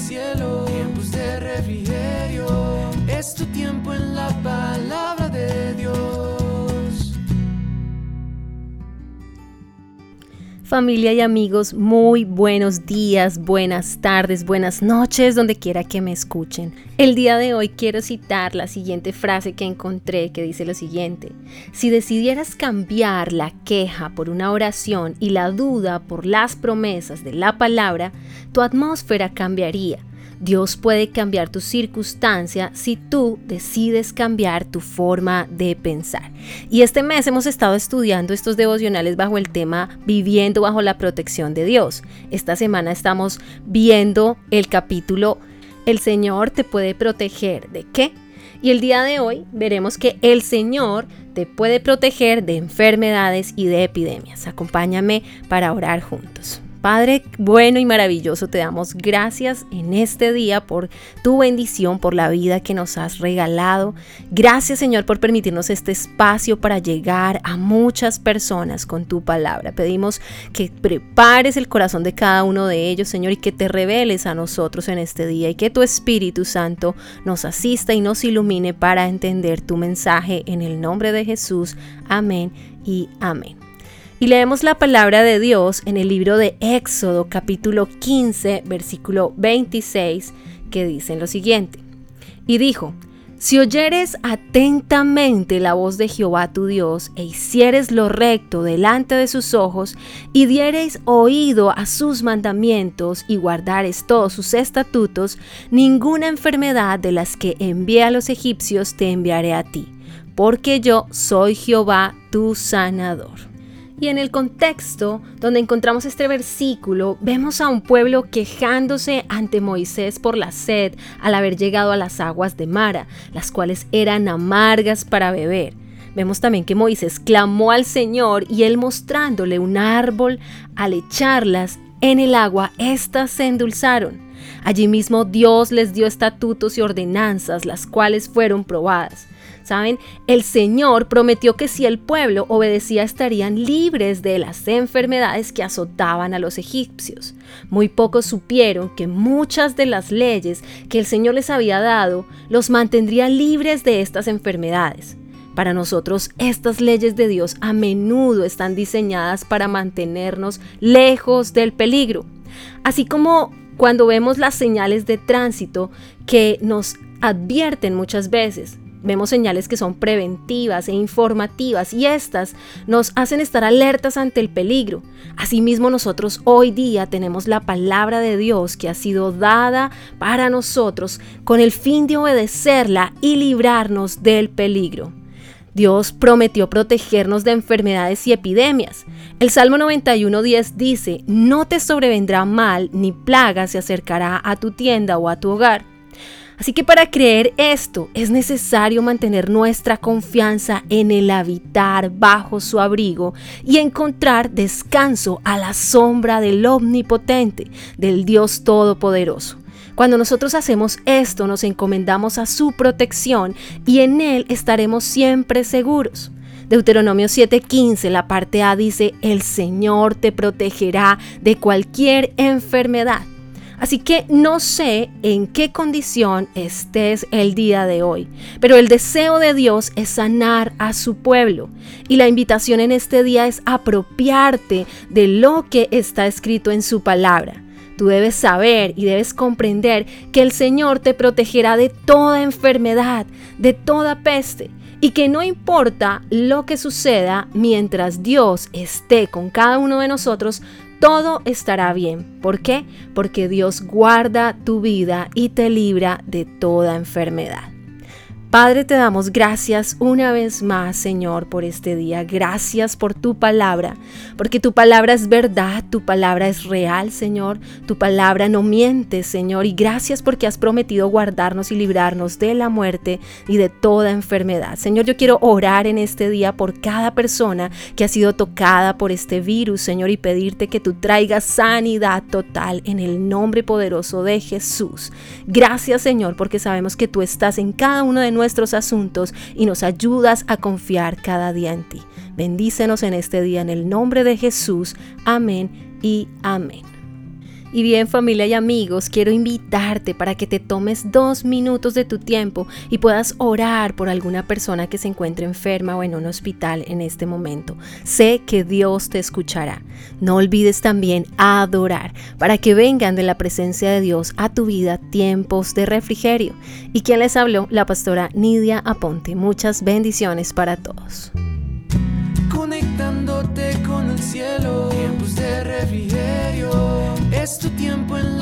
cielo, tiempos de refrigerio. Es tu tiempo en la palabra Familia y amigos, muy buenos días, buenas tardes, buenas noches, donde quiera que me escuchen. El día de hoy quiero citar la siguiente frase que encontré que dice lo siguiente. Si decidieras cambiar la queja por una oración y la duda por las promesas de la palabra, tu atmósfera cambiaría Dios puede cambiar tu circunstancia si tú decides cambiar tu forma de pensar. Y este mes hemos estado estudiando estos devocionales bajo el tema Viviendo bajo la protección de Dios. Esta semana estamos viendo el capítulo El Señor te puede proteger de qué? Y el día de hoy veremos que el Señor te puede proteger de enfermedades y de epidemias. Acompáñame para orar juntos. Padre bueno y maravilloso, te damos gracias en este día por tu bendición, por la vida que nos has regalado. Gracias Señor por permitirnos este espacio para llegar a muchas personas con tu palabra. Pedimos que prepares el corazón de cada uno de ellos, Señor, y que te reveles a nosotros en este día y que tu Espíritu Santo nos asista y nos ilumine para entender tu mensaje en el nombre de Jesús. Amén y amén. Y leemos la palabra de Dios en el libro de Éxodo capítulo 15 versículo 26 que dice lo siguiente. Y dijo, si oyeres atentamente la voz de Jehová tu Dios e hicieres lo recto delante de sus ojos y diereis oído a sus mandamientos y guardares todos sus estatutos, ninguna enfermedad de las que envié a los egipcios te enviaré a ti, porque yo soy Jehová tu sanador. Y en el contexto donde encontramos este versículo, vemos a un pueblo quejándose ante Moisés por la sed al haber llegado a las aguas de Mara, las cuales eran amargas para beber. Vemos también que Moisés clamó al Señor y él mostrándole un árbol, al echarlas en el agua, éstas se endulzaron. Allí mismo Dios les dio estatutos y ordenanzas, las cuales fueron probadas. ¿Saben? El Señor prometió que si el pueblo obedecía estarían libres de las enfermedades que azotaban a los egipcios. Muy pocos supieron que muchas de las leyes que el Señor les había dado los mantendrían libres de estas enfermedades. Para nosotros, estas leyes de Dios a menudo están diseñadas para mantenernos lejos del peligro. Así como cuando vemos las señales de tránsito que nos advierten muchas veces Vemos señales que son preventivas e informativas y estas nos hacen estar alertas ante el peligro. Asimismo nosotros hoy día tenemos la palabra de Dios que ha sido dada para nosotros con el fin de obedecerla y librarnos del peligro. Dios prometió protegernos de enfermedades y epidemias. El Salmo 91.10 dice, no te sobrevendrá mal ni plaga se acercará a tu tienda o a tu hogar Así que para creer esto es necesario mantener nuestra confianza en el habitar bajo su abrigo y encontrar descanso a la sombra del omnipotente, del Dios Todopoderoso. Cuando nosotros hacemos esto, nos encomendamos a su protección y en Él estaremos siempre seguros. Deuteronomio 7:15, la parte A dice, el Señor te protegerá de cualquier enfermedad. Así que no sé en qué condición estés el día de hoy, pero el deseo de Dios es sanar a su pueblo. Y la invitación en este día es apropiarte de lo que está escrito en su palabra. Tú debes saber y debes comprender que el Señor te protegerá de toda enfermedad, de toda peste, y que no importa lo que suceda mientras Dios esté con cada uno de nosotros, todo estará bien. ¿Por qué? Porque Dios guarda tu vida y te libra de toda enfermedad. Padre, te damos gracias una vez más, Señor, por este día. Gracias por tu palabra, porque tu palabra es verdad, tu palabra es real, Señor. Tu palabra no miente, Señor. Y gracias porque has prometido guardarnos y librarnos de la muerte y de toda enfermedad. Señor, yo quiero orar en este día por cada persona que ha sido tocada por este virus, Señor, y pedirte que tú traigas sanidad total en el nombre poderoso de Jesús. Gracias, Señor, porque sabemos que tú estás en cada uno de nosotros nuestros asuntos y nos ayudas a confiar cada día en ti. Bendícenos en este día en el nombre de Jesús. Amén y amén. Y bien familia y amigos, quiero invitarte para que te tomes dos minutos de tu tiempo y puedas orar por alguna persona que se encuentre enferma o en un hospital en este momento. Sé que Dios te escuchará. No olvides también adorar para que vengan de la presencia de Dios a tu vida tiempos de refrigerio. Y quien les habló, la pastora Nidia Aponte. Muchas bendiciones para todos. Conectándote con el cielo, tiempos de refrigerio tu tiempo en la